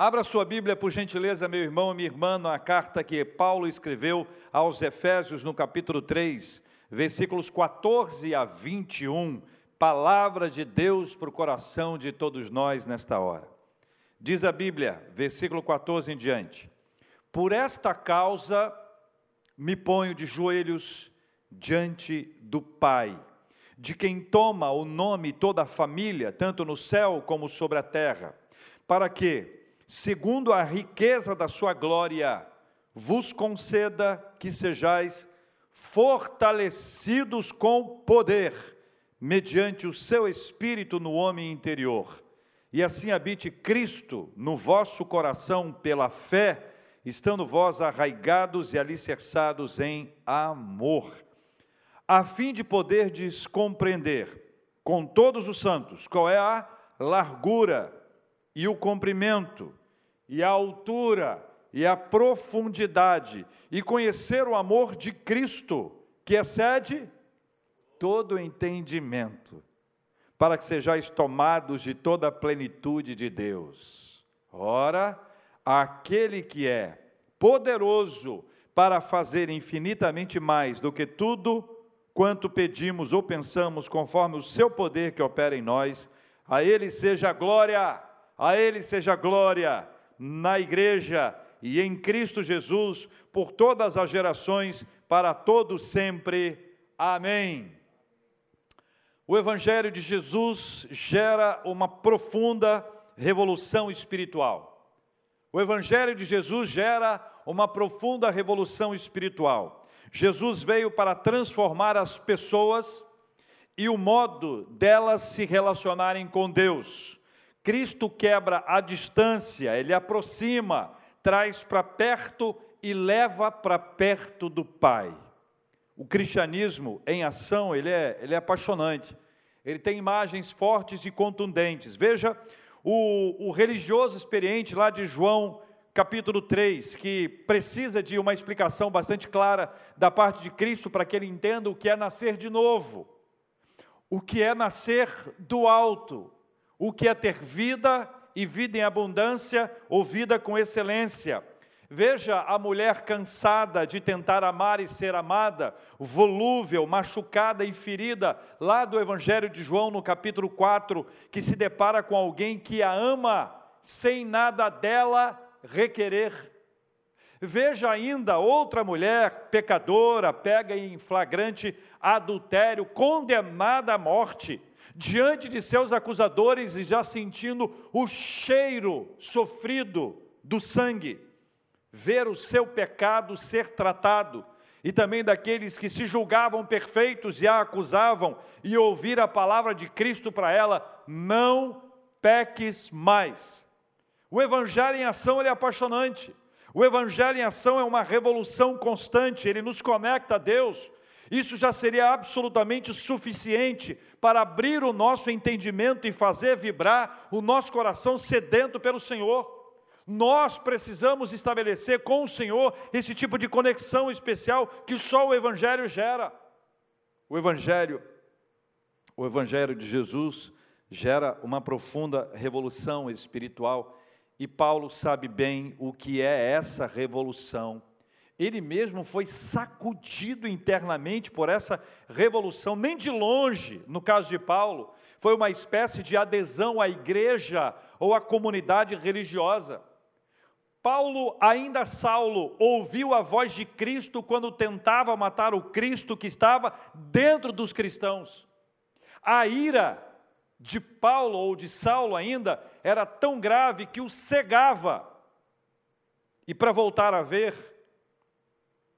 Abra sua Bíblia, por gentileza, meu irmão e minha irmã, na carta que Paulo escreveu aos Efésios, no capítulo 3, versículos 14 a 21. Palavra de Deus para o coração de todos nós nesta hora. Diz a Bíblia, versículo 14 em diante: Por esta causa me ponho de joelhos diante do Pai, de quem toma o nome toda a família, tanto no céu como sobre a terra, para que, segundo a riqueza da sua glória, vos conceda que sejais fortalecidos com poder, mediante o seu espírito no homem interior, e assim habite Cristo no vosso coração pela fé, estando vós arraigados e alicerçados em amor, a fim de poderdes compreender com todos os santos qual é a largura e o comprimento e a altura e a profundidade e conhecer o amor de Cristo, que excede todo entendimento, para que sejais tomados de toda a plenitude de Deus. Ora, aquele que é poderoso para fazer infinitamente mais do que tudo quanto pedimos ou pensamos, conforme o seu poder que opera em nós, a ele seja glória, a ele seja glória na igreja e em Cristo Jesus por todas as gerações, para todos sempre. Amém. O Evangelho de Jesus gera uma profunda revolução espiritual. O Evangelho de Jesus gera uma profunda revolução espiritual. Jesus veio para transformar as pessoas e o modo delas se relacionarem com Deus. Cristo quebra a distância, ele aproxima, traz para perto e leva para perto do Pai. O cristianismo em ação, ele é, ele é apaixonante. Ele tem imagens fortes e contundentes. Veja o, o religioso experiente lá de João capítulo 3, que precisa de uma explicação bastante clara da parte de Cristo para que ele entenda o que é nascer de novo, o que é nascer do alto, o que é ter vida e vida em abundância ou vida com excelência. Veja a mulher cansada de tentar amar e ser amada, volúvel, machucada e ferida, lá do Evangelho de João, no capítulo 4, que se depara com alguém que a ama sem nada dela requerer. Veja ainda outra mulher pecadora, pega em flagrante adultério, condenada à morte diante de seus acusadores e já sentindo o cheiro sofrido do sangue, ver o seu pecado ser tratado, e também daqueles que se julgavam perfeitos e a acusavam, e ouvir a palavra de Cristo para ela: não peques mais. O Evangelho em ação é apaixonante. O Evangelho em ação é uma revolução constante, ele nos conecta a Deus. Isso já seria absolutamente suficiente para abrir o nosso entendimento e fazer vibrar o nosso coração sedento pelo Senhor. Nós precisamos estabelecer com o Senhor esse tipo de conexão especial que só o Evangelho gera. O Evangelho, o Evangelho de Jesus gera uma profunda revolução espiritual e Paulo sabe bem o que é essa revolução ele mesmo foi sacudido internamente por essa revolução, nem de longe, no caso de Paulo, foi uma espécie de adesão à igreja ou à comunidade religiosa. Paulo, ainda Saulo, ouviu a voz de Cristo quando tentava matar o Cristo que estava dentro dos cristãos. A ira de Paulo ou de Saulo ainda era tão grave que o cegava. E para voltar a ver,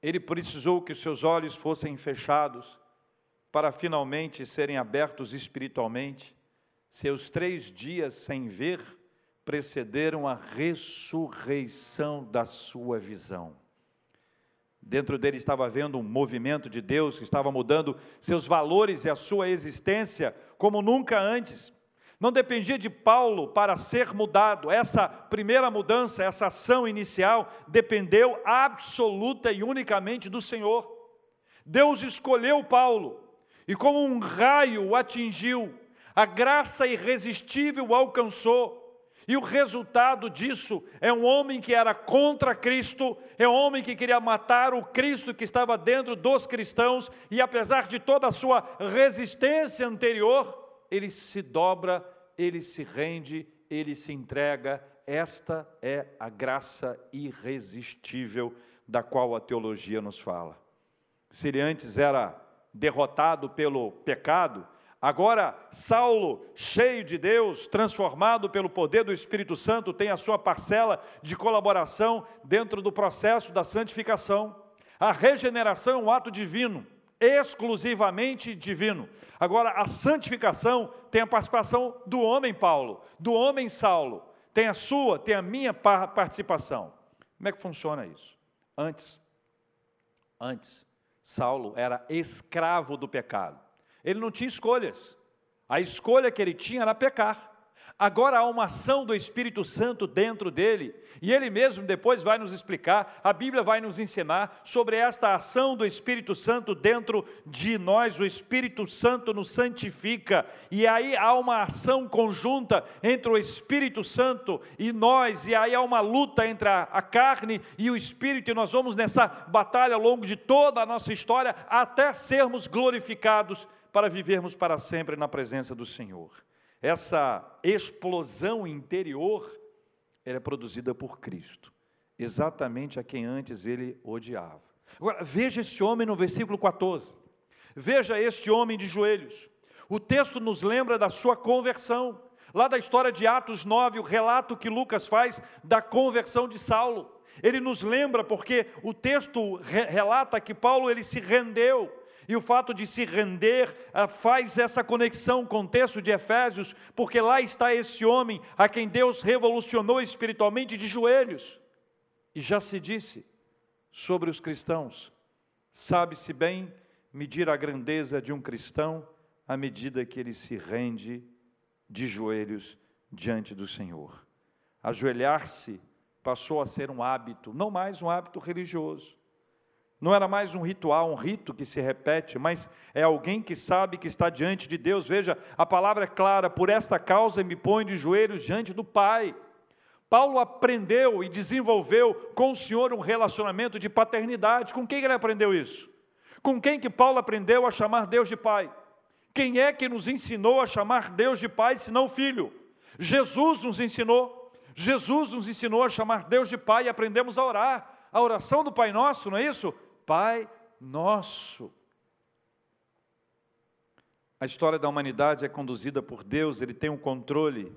ele precisou que seus olhos fossem fechados para finalmente serem abertos espiritualmente. Seus três dias sem ver precederam a ressurreição da sua visão. Dentro dele estava havendo um movimento de Deus que estava mudando seus valores e a sua existência como nunca antes. Não dependia de Paulo para ser mudado. Essa primeira mudança, essa ação inicial, dependeu absoluta e unicamente do Senhor. Deus escolheu Paulo e, como um raio, o atingiu. A graça irresistível o alcançou. E o resultado disso é um homem que era contra Cristo, é um homem que queria matar o Cristo que estava dentro dos cristãos, e apesar de toda a sua resistência anterior, ele se dobra, ele se rende, ele se entrega. Esta é a graça irresistível da qual a teologia nos fala. Se ele antes era derrotado pelo pecado, Agora, Saulo, cheio de Deus, transformado pelo poder do Espírito Santo, tem a sua parcela de colaboração dentro do processo da santificação. A regeneração é um ato divino, exclusivamente divino. Agora, a santificação tem a participação do homem Paulo, do homem Saulo. Tem a sua, tem a minha participação. Como é que funciona isso? Antes, antes, Saulo era escravo do pecado. Ele não tinha escolhas. A escolha que ele tinha era pecar. Agora há uma ação do Espírito Santo dentro dele, e ele mesmo depois vai nos explicar, a Bíblia vai nos ensinar sobre esta ação do Espírito Santo dentro de nós. O Espírito Santo nos santifica, e aí há uma ação conjunta entre o Espírito Santo e nós, e aí há uma luta entre a, carne e o Espírito, e nós vamos nessa batalha ao longo de toda a nossa história até sermos glorificados para vivermos para sempre na presença do Senhor. Essa explosão interior é produzida por Cristo, exatamente a quem antes ele odiava. Agora, veja este homem no versículo 14. Veja este homem de joelhos. O texto nos lembra da sua conversão. Lá da história de Atos 9, o relato que Lucas faz da conversão de Saulo. Ele nos lembra porque o texto relata que Paulo ele se rendeu, e o fato de se render ah, faz essa conexão com o texto de Efésios, porque lá está esse homem a quem Deus revolucionou espiritualmente de joelhos. E já se disse sobre os cristãos, sabe-se bem medir a grandeza de um cristão à medida que ele se rende de joelhos diante do Senhor. Ajoelhar-se passou a ser um hábito, não mais um hábito religioso. Não era mais um ritual, um rito que se repete, mas é alguém que sabe que está diante de Deus. Veja, a palavra é clara: por esta causa me põe de joelhos diante do Pai. Paulo aprendeu e desenvolveu com o Senhor um relacionamento de paternidade. Com quem ele aprendeu isso? Com quem que Paulo aprendeu a chamar Deus de Pai? Quem é que nos ensinou a chamar Deus de Pai, senão Filho? Jesus nos ensinou. Jesus nos ensinou a chamar Deus de Pai e aprendemos a orar. A oração do Pai Nosso, não é isso? Pai nosso. A história da humanidade é conduzida por Deus, Ele tem um controle,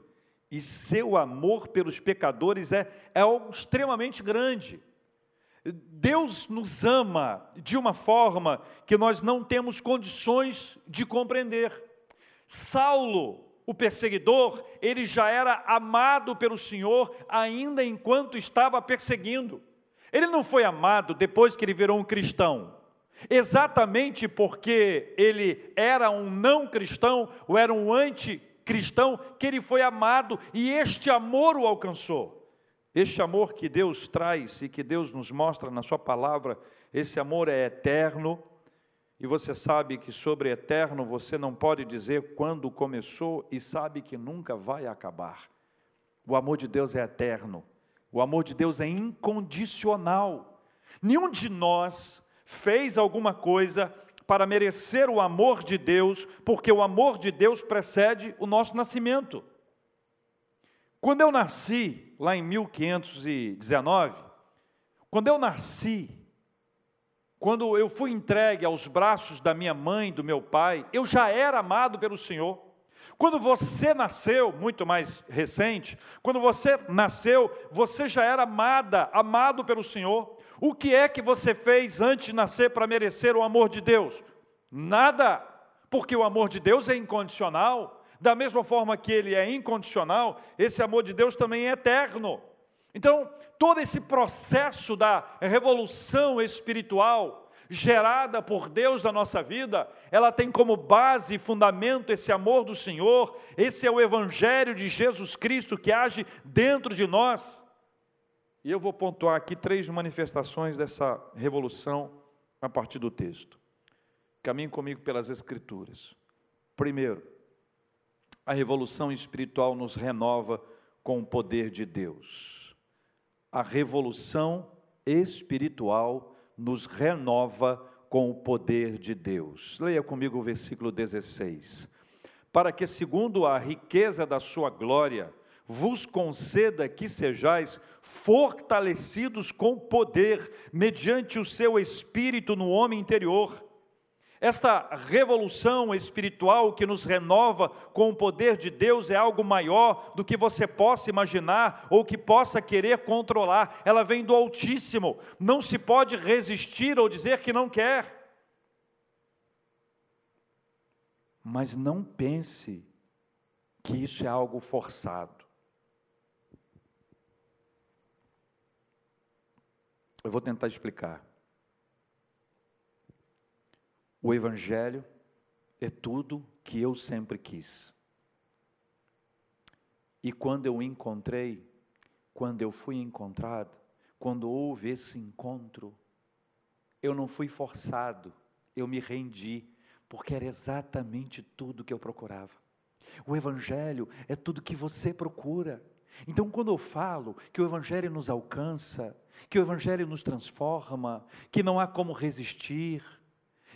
e seu amor pelos pecadores é, é algo extremamente grande. Deus nos ama de uma forma que nós não temos condições de compreender. Saulo, o perseguidor, ele já era amado pelo Senhor ainda enquanto estava perseguindo. Ele não foi amado depois que ele virou um cristão, exatamente porque ele era um não cristão ou era um anticristão, que ele foi amado e este amor o alcançou. Este amor que Deus traz e que Deus nos mostra na Sua palavra, esse amor é eterno, e você sabe que sobre eterno você não pode dizer quando começou e sabe que nunca vai acabar. O amor de Deus é eterno. O amor de Deus é incondicional. Nenhum de nós fez alguma coisa para merecer o amor de Deus, porque o amor de Deus precede o nosso nascimento. Quando eu nasci, lá em 1519, quando eu nasci, quando eu fui entregue aos braços da minha mãe, do meu pai, eu já era amado pelo Senhor. Quando você nasceu, muito mais recente, quando você nasceu, você já era amada, amado pelo Senhor. O que é que você fez antes de nascer para merecer o amor de Deus? Nada, porque o amor de Deus é incondicional. Da mesma forma que ele é incondicional, esse amor de Deus também é eterno. Então, todo esse processo da revolução espiritual, gerada por Deus na nossa vida, ela tem como base e fundamento esse amor do Senhor, esse é o Evangelho de Jesus Cristo que age dentro de nós. E eu vou pontuar aqui três manifestações dessa revolução a partir do texto. Caminhe comigo pelas Escrituras. Primeiro, a revolução espiritual nos renova com o poder de Deus. A revolução espiritual nos renova com o poder de Deus. Leia comigo o versículo 16. Para que, segundo a riqueza da sua glória, vos conceda que sejais fortalecidos com poder, mediante o seu espírito no homem interior esta revolução espiritual que nos renova com o poder de Deus é algo maior do que você possa imaginar ou que possa querer controlar. Ela vem do Altíssimo. Não se pode resistir ou dizer que não quer. Mas não pense que isso é algo forçado. Eu vou tentar explicar. O Evangelho é tudo que eu sempre quis. E quando eu encontrei, quando eu fui encontrado, quando houve esse encontro, eu não fui forçado, eu me rendi, porque era exatamente tudo que eu procurava. O Evangelho é tudo que você procura. Então, quando eu falo que o Evangelho nos alcança, que o Evangelho nos transforma, que não há como resistir,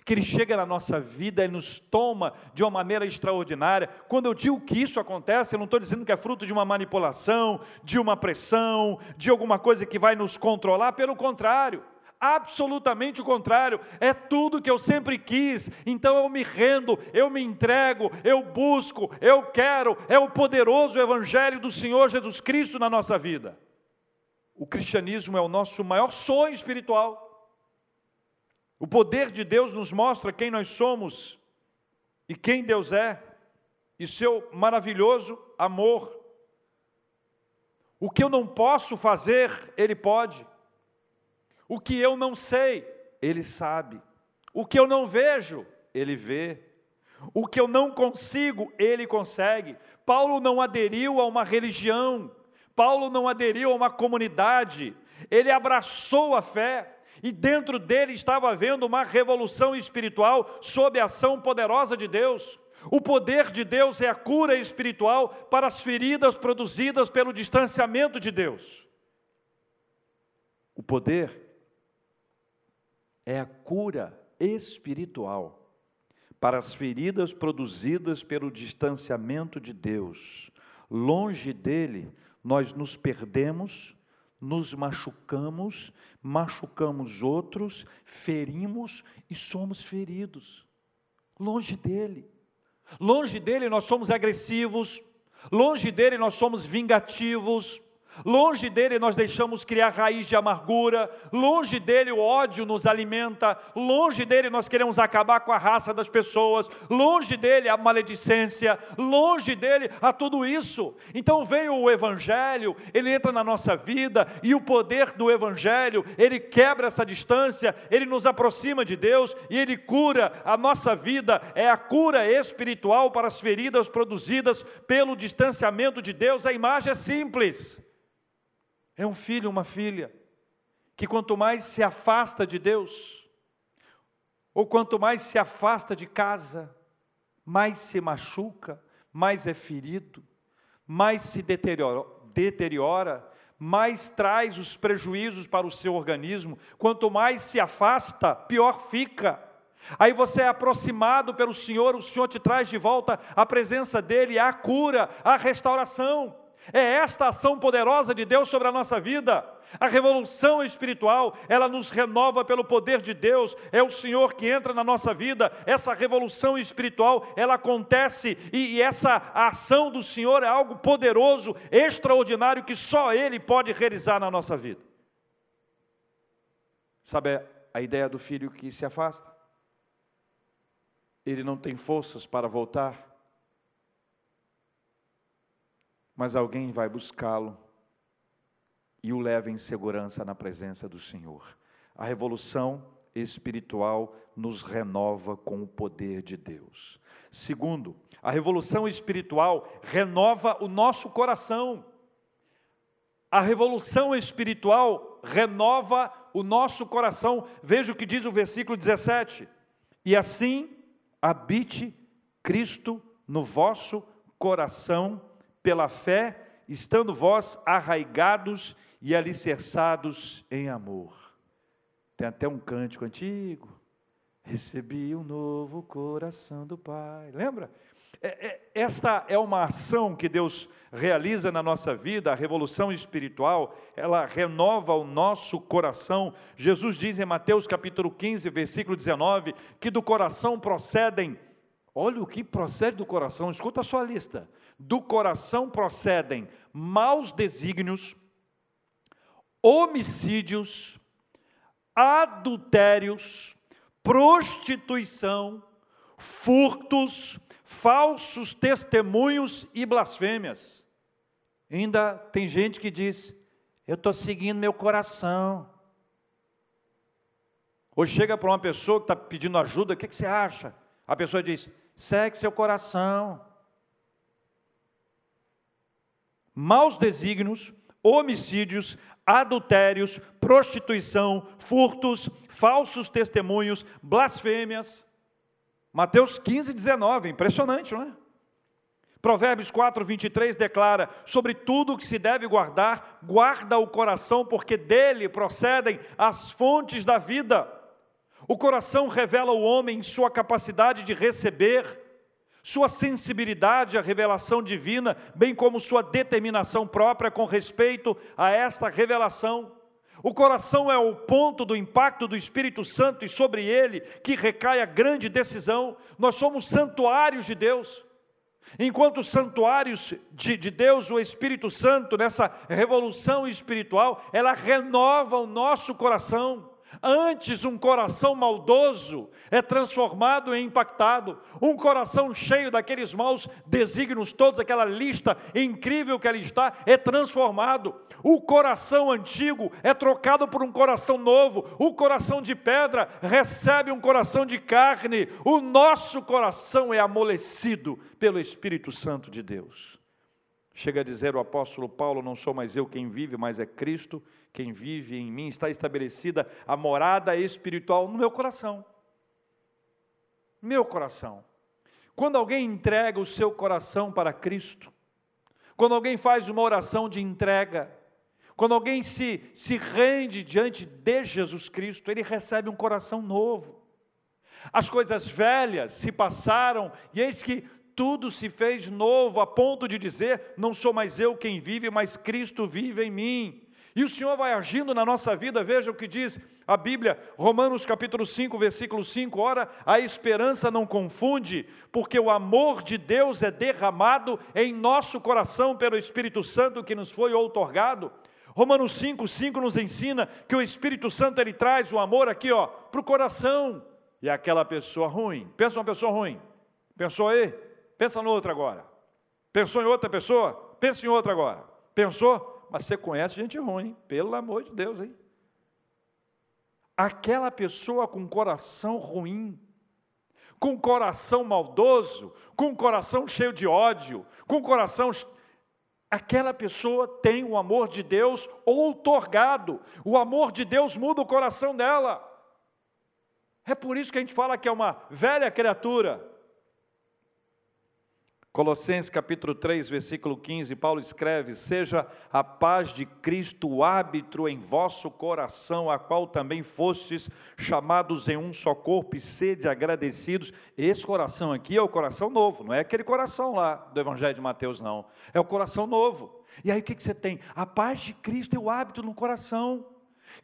que Ele chega na nossa vida e nos toma de uma maneira extraordinária. Quando eu digo que isso acontece, eu não estou dizendo que é fruto de uma manipulação, de uma pressão, de alguma coisa que vai nos controlar, pelo contrário. Absolutamente o contrário, é tudo que eu sempre quis, então eu me rendo, eu me entrego, eu busco, eu quero, é o poderoso Evangelho do Senhor Jesus Cristo na nossa vida. O cristianismo é o nosso maior sonho espiritual. O poder de Deus nos mostra quem nós somos e quem Deus é, e seu maravilhoso amor. O que eu não posso fazer, Ele pode. O que eu não sei, Ele sabe. O que eu não vejo, Ele vê. O que eu não consigo, Ele consegue. Paulo não aderiu a uma religião, Paulo não aderiu a uma comunidade, ele abraçou a fé e dentro dele estava havendo uma revolução espiritual sob a ação poderosa de Deus. O poder de Deus é a cura espiritual para as feridas produzidas pelo distanciamento de Deus. O poder é a cura espiritual para as feridas produzidas pelo distanciamento de Deus. Longe dele, nós nos perdemos, nos machucamos machucamos outros, ferimos e somos feridos. Longe dele. Longe dele nós somos agressivos, longe dele nós somos vingativos, Longe dele nós deixamos criar raiz de amargura, longe dele o ódio nos alimenta, longe dele nós queremos acabar com a raça das pessoas, longe dele a maledicência, longe dele a tudo isso. Então veio o evangelho, ele entra na nossa vida e o poder do evangelho, ele quebra essa distância, ele nos aproxima de Deus e ele cura a nossa vida, é a cura espiritual para as feridas produzidas pelo distanciamento de Deus. A imagem é simples. É um filho, uma filha, que quanto mais se afasta de Deus, ou quanto mais se afasta de casa, mais se machuca, mais é ferido, mais se deteriora, mais traz os prejuízos para o seu organismo. Quanto mais se afasta, pior fica. Aí você é aproximado pelo Senhor, o Senhor te traz de volta a presença dEle, a cura, a restauração. É esta ação poderosa de Deus sobre a nossa vida. A revolução espiritual, ela nos renova pelo poder de Deus. É o Senhor que entra na nossa vida. Essa revolução espiritual, ela acontece e, e essa ação do Senhor é algo poderoso, extraordinário que só ele pode realizar na nossa vida. Sabe a ideia do filho que se afasta? Ele não tem forças para voltar mas alguém vai buscá-lo e o leva em segurança na presença do Senhor. A revolução espiritual nos renova com o poder de Deus. Segundo, a revolução espiritual renova o nosso coração. A revolução espiritual renova o nosso coração. Veja o que diz o versículo 17: E assim habite Cristo no vosso coração pela fé estando vós arraigados e alicerçados em amor. Tem até um cântico antigo. Recebi um novo coração do Pai. Lembra? É, é, esta é uma ação que Deus realiza na nossa vida, a revolução espiritual, ela renova o nosso coração. Jesus diz em Mateus capítulo 15, versículo 19, que do coração procedem, olha o que procede do coração, escuta a sua lista. Do coração procedem maus desígnios, homicídios, adultérios, prostituição, furtos, falsos testemunhos e blasfêmias. Ainda tem gente que diz: Eu estou seguindo meu coração. Ou chega para uma pessoa que está pedindo ajuda, o que, que você acha? A pessoa diz: segue seu coração. Maus desígnios, homicídios, adultérios, prostituição, furtos, falsos testemunhos, blasfêmias. Mateus 15, 19, impressionante, não é? Provérbios 4, 23 declara: Sobre tudo o que se deve guardar, guarda o coração, porque dele procedem as fontes da vida. O coração revela o homem sua capacidade de receber, sua sensibilidade à revelação divina, bem como sua determinação própria com respeito a esta revelação. O coração é o ponto do impacto do Espírito Santo e sobre ele que recai a grande decisão. Nós somos santuários de Deus. Enquanto santuários de, de, Deus, o Espírito Santo, nessa revolução espiritual, ela renova o nosso coração. Antes, um coração maldoso é transformado em impactado. Um coração cheio daqueles maus desígnios, todos, aquela lista incrível que ali está, é transformado. O coração antigo é trocado por um coração novo. O coração de pedra recebe um coração de carne. O nosso coração é amolecido pelo Espírito Santo de Deus. Chega a dizer o apóstolo Paulo: Não sou mais eu quem vive, mas é Cristo quem vive em mim. Está estabelecida a morada espiritual no meu coração. Meu coração. Quando alguém entrega o seu coração para Cristo, quando alguém faz uma oração de entrega, quando alguém se, se rende diante de Jesus Cristo, ele recebe um coração novo. As coisas velhas se passaram e eis que tudo se fez novo, a ponto de dizer: não sou mais eu quem vive, mas Cristo vive em mim. E o Senhor vai agindo na nossa vida, veja o que diz a Bíblia, Romanos capítulo 5, versículo 5, ora, a esperança não confunde, porque o amor de Deus é derramado em nosso coração pelo Espírito Santo que nos foi outorgado. Romanos 5, 5 nos ensina que o Espírito Santo ele traz o amor aqui, ó, para o coração. E aquela pessoa ruim, pensa uma pessoa ruim, pensou aí? Pensa no outro agora. Pensou em outra pessoa? Pensa em outra agora. Pensou? Mas você conhece gente ruim, pelo amor de Deus, hein? Aquela pessoa com coração ruim, com coração maldoso, com coração cheio de ódio, com coração aquela pessoa tem o amor de Deus outorgado. O amor de Deus muda o coração dela. É por isso que a gente fala que é uma velha criatura. Colossenses capítulo 3, versículo 15, Paulo escreve: Seja a paz de Cristo o árbitro em vosso coração, a qual também fostes chamados em um só corpo, e sede agradecidos. Esse coração aqui é o coração novo, não é aquele coração lá do Evangelho de Mateus, não. É o coração novo. E aí o que, que você tem? A paz de Cristo é o hábito no coração.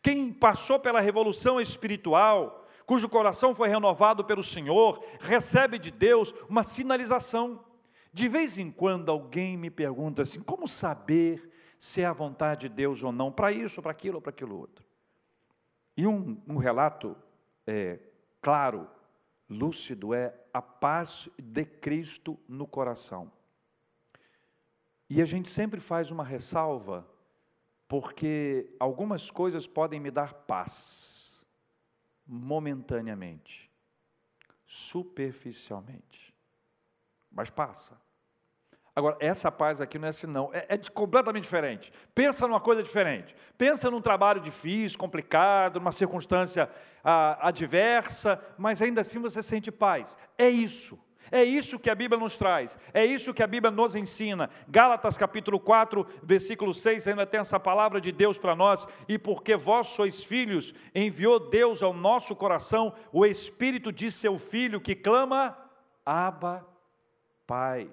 Quem passou pela revolução espiritual, cujo coração foi renovado pelo Senhor, recebe de Deus uma sinalização. De vez em quando alguém me pergunta assim: como saber se é a vontade de Deus ou não, para isso, para aquilo ou para aquilo outro? E um, um relato é, claro, lúcido, é a paz de Cristo no coração. E a gente sempre faz uma ressalva, porque algumas coisas podem me dar paz, momentaneamente, superficialmente, mas passa. Agora, essa paz aqui não é assim, não. É, é completamente diferente. Pensa numa coisa diferente. Pensa num trabalho difícil, complicado, numa circunstância ah, adversa, mas ainda assim você sente paz. É isso. É isso que a Bíblia nos traz, é isso que a Bíblia nos ensina. Gálatas capítulo 4, versículo 6, ainda tem essa palavra de Deus para nós, e porque vós sois filhos, enviou Deus ao nosso coração o Espírito de seu Filho que clama, Abba, Pai.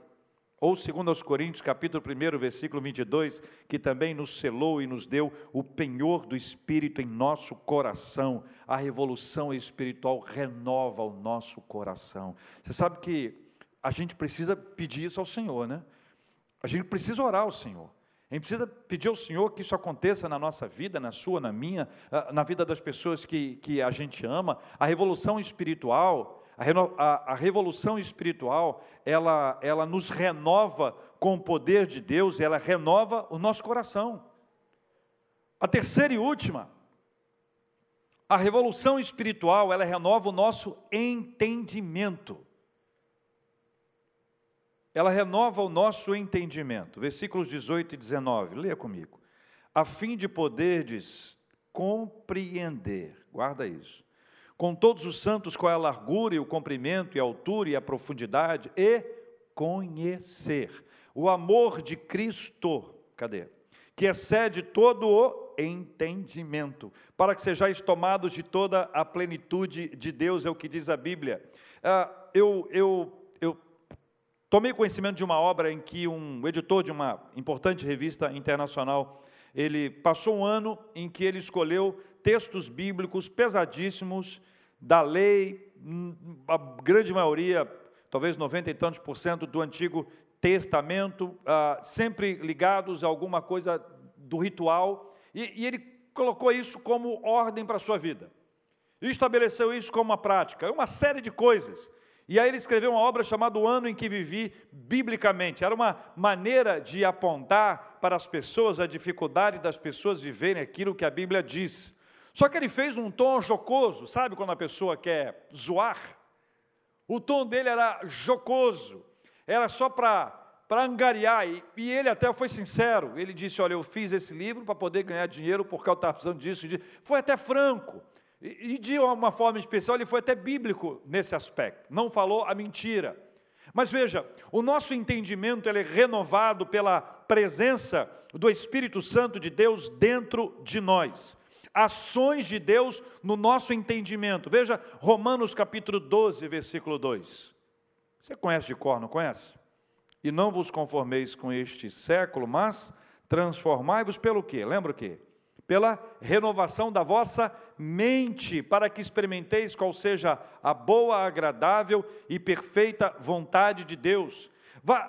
Ou segundo aos Coríntios, capítulo 1, versículo 22, que também nos selou e nos deu o penhor do Espírito em nosso coração. A revolução espiritual renova o nosso coração. Você sabe que a gente precisa pedir isso ao Senhor, né? A gente precisa orar ao Senhor. A gente precisa pedir ao Senhor que isso aconteça na nossa vida, na sua, na minha, ah, na vida das pessoas que, que a gente ama. A revolução espiritual, a, a, a revolução espiritual, ela, ela nos renova com o poder de Deus, ela renova o nosso coração. A terceira e última, a revolução espiritual, ela renova o nosso entendimento. Ela renova o nosso entendimento. Versículos 18 e 19, leia comigo. A fim de poderdes compreender, guarda isso, com todos os santos qual é a largura e o comprimento e a altura e a profundidade e conhecer o amor de Cristo, cadê? Que excede todo o entendimento, para que sejais tomados de toda a plenitude de Deus, é o que diz a Bíblia. Ah, eu, eu, eu tomei conhecimento de uma obra em que um editor de uma importante revista internacional, ele passou um ano em que ele escolheu textos bíblicos pesadíssimos da lei, a grande maioria, talvez 90 e tantos por cento do Antigo Testamento, ah, sempre ligados a alguma coisa do ritual, e, e ele colocou isso como ordem para a sua vida. E estabeleceu isso como uma prática, uma série de coisas. E aí ele escreveu uma obra chamada O Ano em que Vivi Biblicamente. Era uma maneira de apontar para as pessoas a dificuldade das pessoas viverem aquilo que a Bíblia diz. Só que ele fez num tom jocoso, sabe quando a pessoa quer zoar? O tom dele era jocoso, era só para para angariar, e, e, ele até foi sincero, ele disse, olha, eu fiz esse livro para poder ganhar dinheiro, porque eu estava precisando disso, foi até franco, e, e de uma forma especial, ele foi até bíblico nesse aspecto, não falou a mentira. Mas veja, o nosso entendimento ele é renovado pela presença do Espírito Santo de Deus dentro de nós ações de Deus no nosso entendimento. Veja Romanos capítulo 12, versículo 2. Você conhece de cor, não conhece? E não vos conformeis com este século, mas transformai-vos pelo quê? Lembra o quê? Pela renovação da vossa mente, para que experimenteis qual seja a boa, agradável e perfeita vontade de Deus.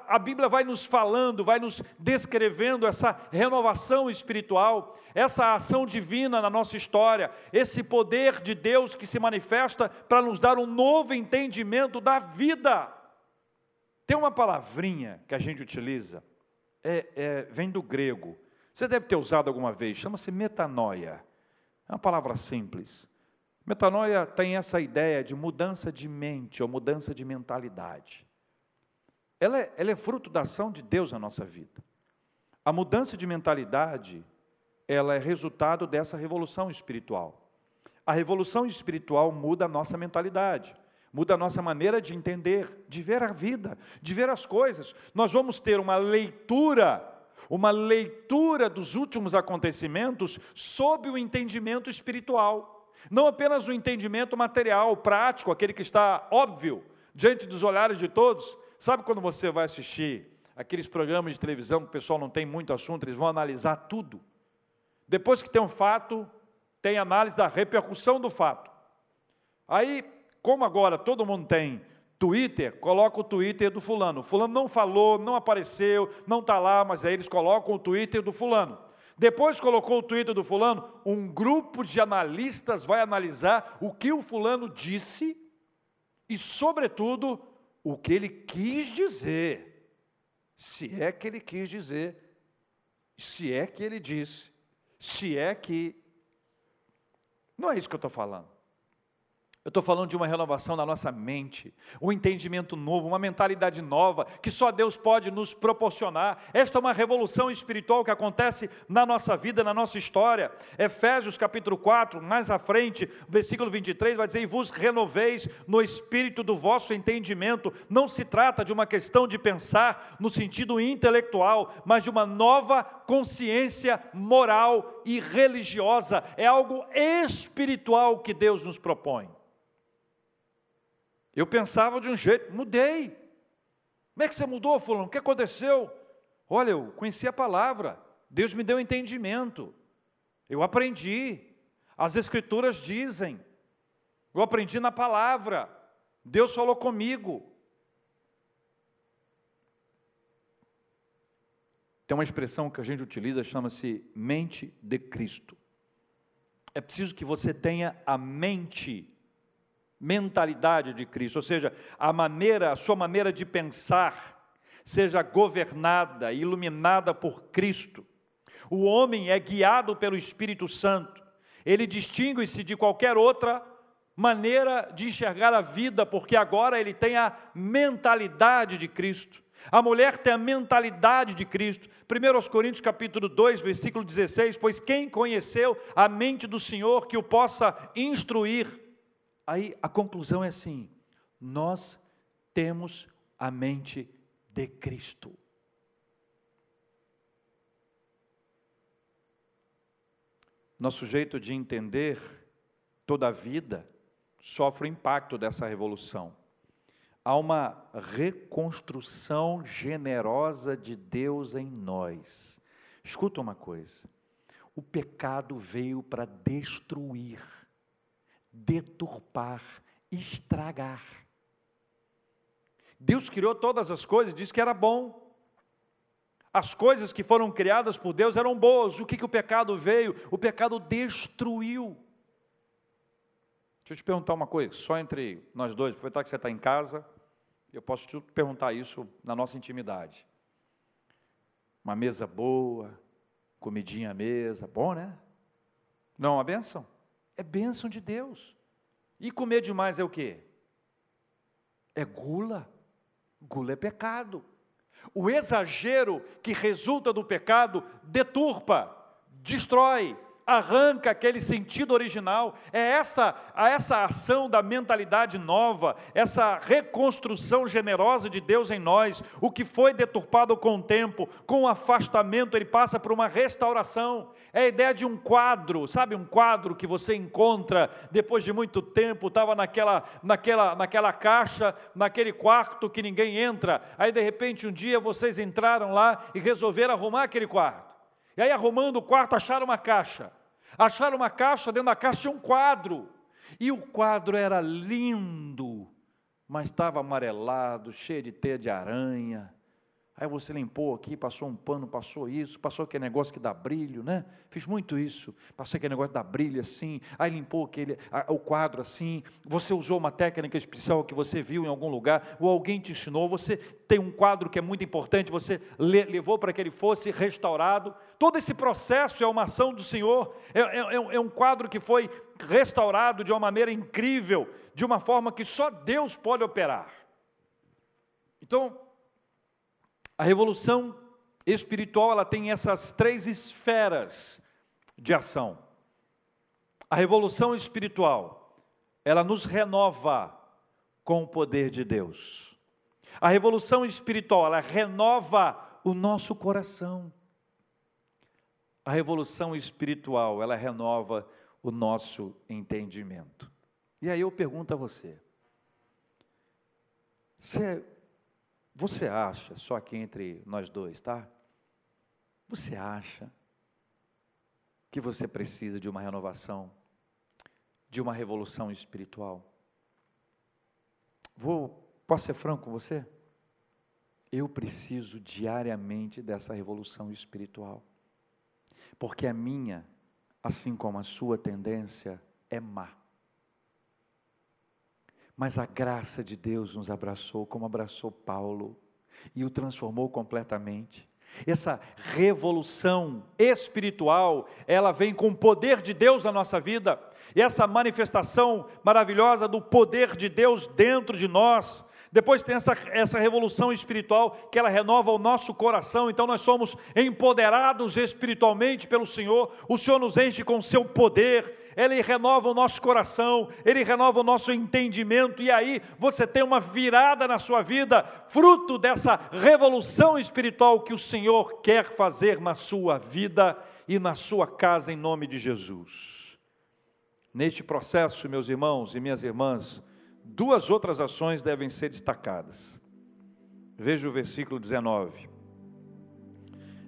A Bíblia vai nos falando, vai nos descrevendo essa renovação espiritual, essa ação divina na nossa história, esse poder de Deus que se manifesta para nos dar um novo entendimento da vida. Tem uma palavrinha que a gente utiliza, é, é, vem do grego, você deve ter usado alguma vez, chama-se metanoia. É uma palavra simples. Metanoia tem essa ideia de mudança de mente ou mudança de mentalidade ela é, ela é fruto da ação de Deus na nossa vida. A mudança de mentalidade, ela é resultado dessa revolução espiritual. A revolução espiritual muda a nossa mentalidade, muda a nossa maneira de entender, de ver a vida, de ver as coisas. Nós vamos ter uma leitura, uma leitura dos últimos acontecimentos sob o entendimento espiritual. Não apenas o entendimento material, prático, aquele que está óbvio diante dos olhares de todos, Sabe quando você vai assistir aqueles programas de televisão que o pessoal não tem muito assunto, eles vão analisar tudo. Depois que tem um fato, tem análise da repercussão do fato. Aí, como agora todo mundo tem Twitter, coloca o Twitter do fulano. O fulano não falou, não apareceu, não está lá, mas aí eles colocam o Twitter do fulano. Depois colocou o Twitter do fulano, um grupo de analistas vai analisar o que o fulano disse e, sobretudo, o que ele quis dizer, se é que ele quis dizer, se é que ele disse, se é que. Não é isso que eu estou falando. Eu estou falando de uma renovação da nossa mente, um entendimento novo, uma mentalidade nova, que só Deus pode nos proporcionar. Esta é uma revolução espiritual que acontece na nossa vida, na nossa história. Efésios capítulo 4, mais à frente, versículo 23, vai dizer: E vos renoveis no espírito do vosso entendimento. Não se trata de uma questão de pensar no sentido intelectual, mas de uma nova consciência moral e religiosa. É algo espiritual que Deus nos propõe. Eu pensava de um jeito, mudei. Como é que você mudou, fulano? O que aconteceu? Olha, eu conheci a palavra, Deus me deu entendimento, eu aprendi, as Escrituras dizem, eu aprendi na palavra, Deus falou comigo. Tem uma expressão que a gente utiliza, chama-se mente de Cristo. É preciso que você tenha a mente mentalidade de Cristo, ou seja, a maneira, a sua maneira de pensar seja governada, iluminada por Cristo. O homem é guiado pelo Espírito Santo. Ele distingue-se de qualquer outra maneira de enxergar a vida, porque agora ele tem a mentalidade de Cristo. A mulher tem a mentalidade de Cristo. 1 Coríntios capítulo 2, versículo 16, pois quem conheceu a mente do Senhor que o possa instruir? Aí a conclusão é assim: nós temos a mente de Cristo. Nosso jeito de entender toda a vida sofre o impacto dessa revolução. Há uma reconstrução generosa de Deus em nós. Escuta uma coisa: o pecado veio para destruir deturpar, estragar. Deus criou todas as coisas, disse que era bom. As coisas que foram criadas por Deus eram boas. O que, que o pecado veio? O pecado destruiu. Deixa eu te perguntar uma coisa, só entre nós dois, aproveitar que você está em casa, eu posso te perguntar isso na nossa intimidade. Uma mesa boa, comidinha à mesa, bom, né? Não é uma benção? É bênção de Deus. E comer demais é o quê? É gula. Gula é pecado. O exagero que resulta do pecado deturpa, destrói, arranca aquele sentido original. É essa, essa ação da mentalidade nova, essa reconstrução generosa de Deus em nós. O que foi deturpado com o tempo, com o afastamento, ele passa por uma restauração. É a ideia de um quadro, sabe, um quadro que você encontra depois de muito tempo, estava naquela, naquela, naquela caixa, naquele quarto que ninguém entra. Aí de repente um dia vocês entraram lá e resolveram arrumar aquele quarto. E aí, arrumando o quarto, acharam uma caixa. Acharam uma caixa, dentro da caixa tinha um quadro. E o quadro era lindo, mas estava amarelado, cheio de teia de aranha. Aí você limpou aqui, passou um pano, passou isso, passou aquele negócio que dá brilho, né? Fiz muito isso. Passei aquele negócio que dá brilho assim, aí limpou aquele, a, o quadro assim. Você usou uma técnica especial que você viu em algum lugar, ou alguém te ensinou. Você tem um quadro que é muito importante, você le, levou para que ele fosse restaurado. Todo esse processo é uma ação do Senhor. É, é, é, é um quadro que foi restaurado de uma maneira incrível, de uma forma que só Deus pode operar. Então, a revolução espiritual ela tem essas três esferas de ação. A revolução espiritual, ela nos renova com o poder de Deus. A revolução espiritual, ela renova o nosso coração. A revolução espiritual, ela renova o nosso entendimento. E aí eu pergunto a você: você você acha, só aqui entre nós dois, tá? Você acha que você precisa de uma renovação, de uma revolução espiritual? Vou, posso ser franco com você? Eu preciso diariamente dessa revolução espiritual. Porque a minha, assim como a sua tendência, é má. Mas a graça de Deus nos abraçou, como abraçou Paulo, e o transformou completamente. Essa revolução espiritual, ela vem com o poder de Deus na nossa vida, e essa manifestação maravilhosa do poder de Deus dentro de nós, depois tem essa, essa revolução espiritual que ela renova o nosso coração, então nós somos empoderados espiritualmente pelo Senhor, o Senhor nos enche com seu poder, ele renova o nosso coração, ele renova o nosso entendimento, e aí você tem uma virada na sua vida, fruto dessa revolução espiritual que o Senhor quer fazer na sua vida e na sua casa, em nome de Jesus. Neste processo, meus irmãos e minhas irmãs, duas outras ações devem ser destacadas. Veja o versículo 19.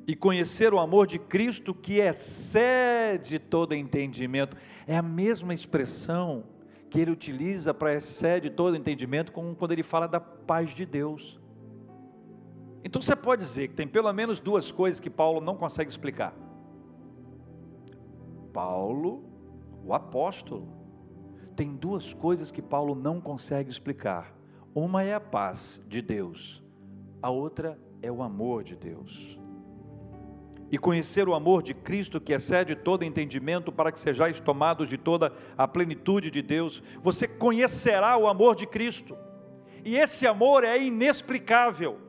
E conhecer o amor de Cristo que excede todo entendimento. É a mesma expressão que ele utiliza para excede todo entendimento quando ele fala da paz de Deus. Então você pode dizer que tem pelo menos duas coisas que Paulo não consegue explicar. Paulo, o apóstolo, tem duas coisas que Paulo não consegue explicar. Uma é a paz de Deus, a outra é o amor de Deus. E conhecer o amor de Cristo que excede todo entendimento, para que sejais tomados de toda a plenitude de Deus. Você conhecerá o amor de Cristo, e esse amor é inexplicável.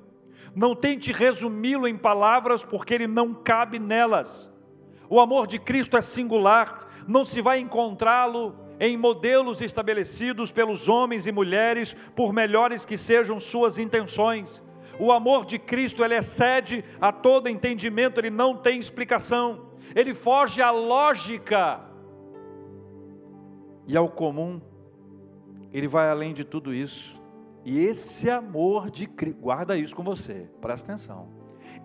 Não tente resumi-lo em palavras, porque ele não cabe nelas. O amor de Cristo é singular, não se vai encontrá-lo em modelos estabelecidos pelos homens e mulheres, por melhores que sejam suas intenções. O amor de Cristo, ele excede a todo entendimento, ele não tem explicação, ele foge à lógica e ao comum, ele vai além de tudo isso. E esse amor de Cristo, guarda isso com você, presta atenção.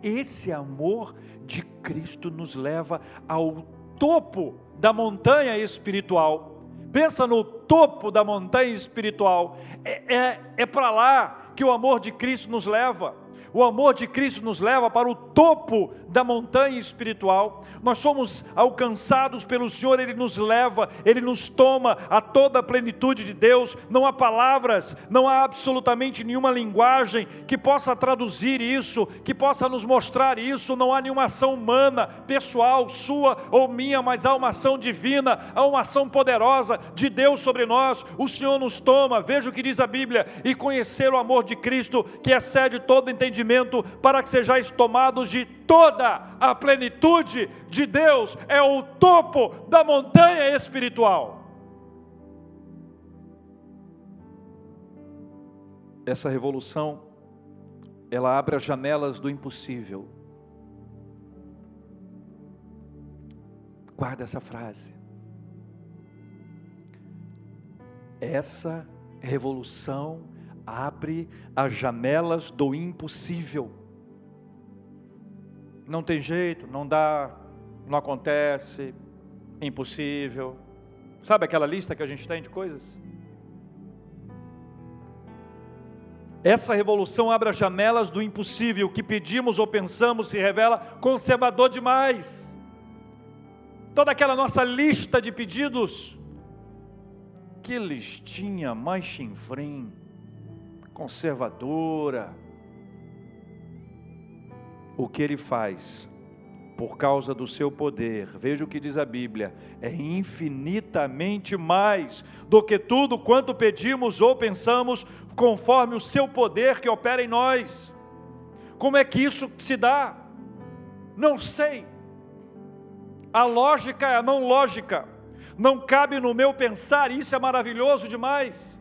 Esse amor de Cristo nos leva ao topo da montanha espiritual. Pensa no topo da montanha espiritual, é, é, é para lá que o amor de Cristo nos leva. O amor de Cristo nos leva para o topo da montanha espiritual. Nós somos alcançados pelo Senhor, Ele nos leva, Ele nos toma a toda a plenitude de Deus. Não há palavras, não há absolutamente nenhuma linguagem que possa traduzir isso, que possa nos mostrar isso. Não há nenhuma ação humana, pessoal, sua ou minha, mas há uma ação divina, há uma ação poderosa de Deus sobre nós. O Senhor nos toma, veja o que diz a Bíblia, e conhecer o amor de Cristo que excede todo entendimento entendimento, para que sejais tomados de toda a plenitude de Deus, é o topo da montanha espiritual. Essa revolução, ela abre as janelas do impossível. Guarda essa frase. Essa revolução abre as janelas do impossível. Não tem jeito, não dá, não acontece, impossível. Sabe aquela lista que a gente tem de coisas? Essa revolução abre as janelas do impossível. O que pedimos ou pensamos se revela conservador demais. Toda aquela nossa lista de pedidos, que listinha mais chinfrim conservadora. O que ele faz, por causa do seu poder, veja o que diz a Bíblia, é infinitamente mais do que tudo quanto pedimos ou pensamos, conforme o seu poder que opera em nós. Como é que isso se dá? Não sei. A lógica é a não lógica. Não cabe no meu pensar, isso é maravilhoso demais.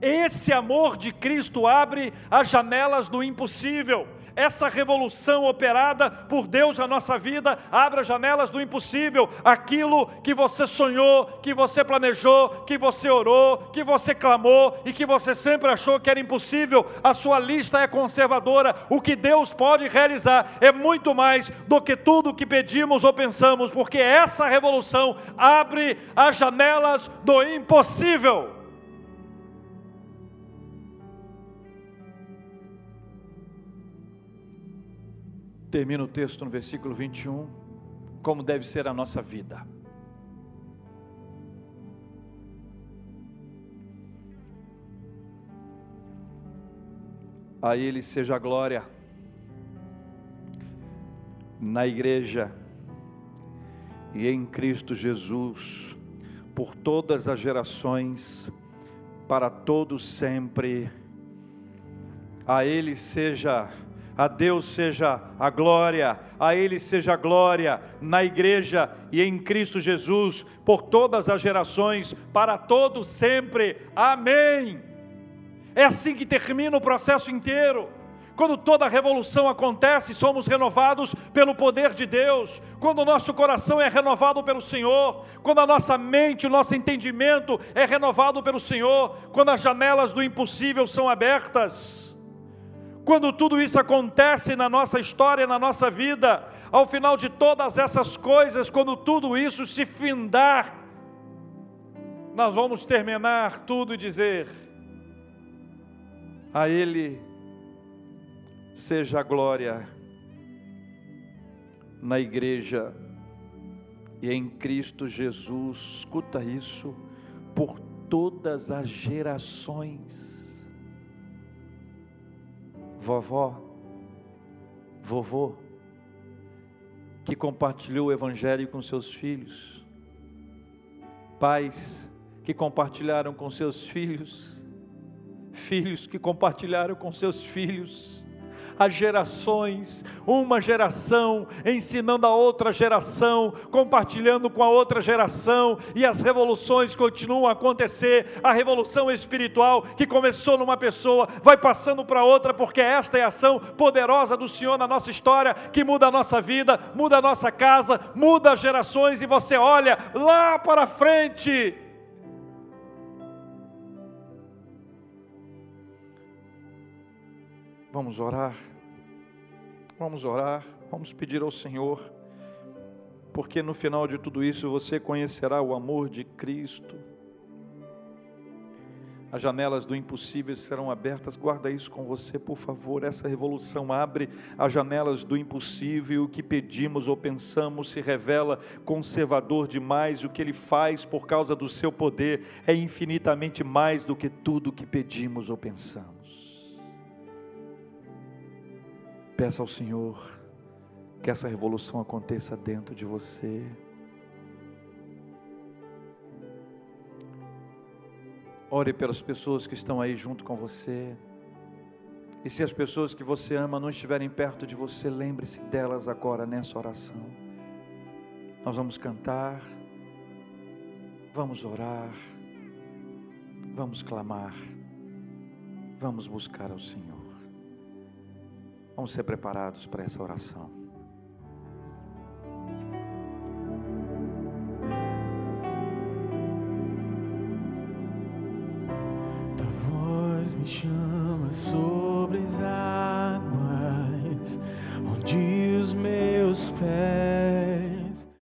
Esse amor de Cristo abre as janelas do impossível. Essa revolução operada por Deus na nossa vida abre as janelas do impossível. Aquilo que você sonhou, que você planejou, que você orou, que você clamou e que você sempre achou que era impossível, a sua lista é conservadora. O que Deus pode realizar é muito mais do que tudo que pedimos ou pensamos, porque essa revolução abre as janelas do impossível. Termina o texto no versículo 21, como deve ser a nossa vida. A Ele seja a glória, na igreja e em Cristo Jesus, por todas as gerações, para todos sempre. A Ele seja, a Deus seja a glória, a Ele seja a glória na igreja e em Cristo Jesus, por todas as gerações, para todos sempre. Amém. É assim que termina o processo inteiro. Quando toda a revolução acontece, somos renovados pelo poder de Deus. Quando o nosso coração é renovado pelo Senhor, quando a nossa mente, o nosso entendimento é renovado pelo Senhor, quando as janelas do impossível são abertas. Quando tudo isso acontece na nossa história, na nossa vida, ao final de todas essas coisas, quando tudo isso se findar, nós vamos terminar tudo e dizer: a Ele seja a glória na igreja e em Cristo Jesus, escuta isso, por todas as gerações. Vovó, vovô, que compartilhou o Evangelho com seus filhos, pais que compartilharam com seus filhos, filhos que compartilharam com seus filhos, as gerações, uma geração ensinando a outra geração, compartilhando com a outra geração, e as revoluções continuam a acontecer. A revolução espiritual que começou numa pessoa vai passando para outra, porque esta é a ação poderosa do Senhor na nossa história, que muda a nossa vida, muda a nossa casa, muda as gerações, e você olha lá para frente. Vamos orar. Vamos orar. Vamos pedir ao Senhor. Porque no final de tudo isso você conhecerá o amor de Cristo. As janelas do impossível serão abertas. Guarda isso com você, por favor. Essa revolução abre as janelas do impossível. O que pedimos ou pensamos se revela conservador demais. O que ele faz por causa do seu poder é infinitamente mais do que tudo que pedimos ou pensamos. Peça ao Senhor que essa revolução aconteça dentro de você. Ore pelas pessoas que estão aí junto com você. E se as pessoas que você ama não estiverem perto de você, lembre-se delas agora nessa oração. Nós vamos cantar, vamos orar, vamos clamar, vamos buscar ao Senhor. Vamos ser preparados para essa oração.